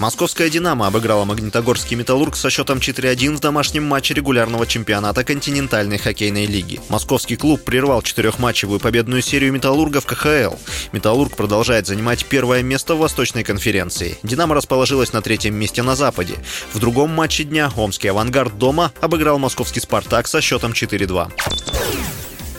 Московская «Динамо» обыграла Магнитогорский «Металлург» со счетом 4-1 в домашнем матче регулярного чемпионата континентальной хоккейной лиги. Московский клуб прервал четырехматчевую победную серию «Металлурга» в КХЛ. «Металлург» продолжает занимать первое место в Восточной конференции. «Динамо» расположилась на третьем месте на Западе. В другом матче дня омский «Авангард» дома обыграл московский «Спартак» со счетом 4-2.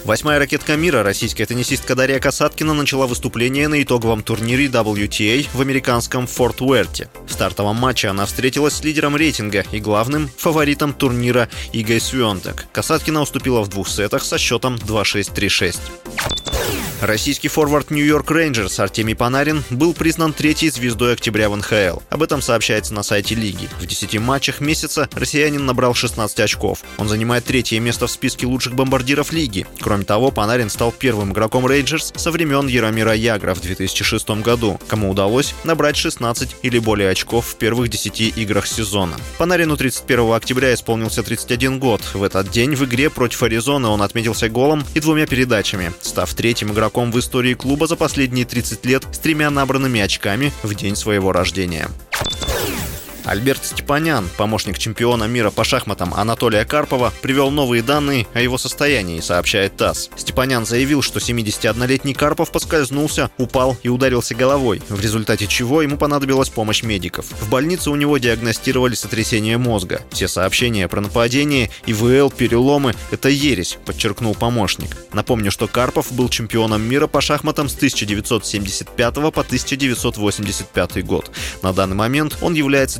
Восьмая ракетка мира, российская теннисистка Дарья Касаткина начала выступление на итоговом турнире WTA в американском Форт-Уэрте. В стартовом матче она встретилась с лидером рейтинга и главным фаворитом турнира Игой Свионтек. Касаткина уступила в двух сетах со счетом 2-6-3-6. Российский форвард Нью-Йорк Рейнджерс Артемий Панарин был признан третьей звездой октября в НХЛ. Об этом сообщается на сайте лиги. В 10 матчах месяца россиянин набрал 16 очков. Он занимает третье место в списке лучших бомбардиров лиги. Кроме того, Панарин стал первым игроком Рейнджерс со времен Яромира Ягра в 2006 году, кому удалось набрать 16 или более очков в первых 10 играх сезона. Панарину 31 октября исполнился 31 год. В этот день в игре против Аризоны он отметился голом и двумя передачами, став третьим игроком игроком в истории клуба за последние 30 лет с тремя набранными очками в день своего рождения. Альберт Степанян, помощник чемпиона мира по шахматам Анатолия Карпова, привел новые данные о его состоянии, сообщает ТАСС. Степанян заявил, что 71-летний Карпов поскользнулся, упал и ударился головой, в результате чего ему понадобилась помощь медиков. В больнице у него диагностировали сотрясение мозга. Все сообщения про нападение, ИВЛ, переломы – это ересь, подчеркнул помощник. Напомню, что Карпов был чемпионом мира по шахматам с 1975 по 1985 год. На данный момент он является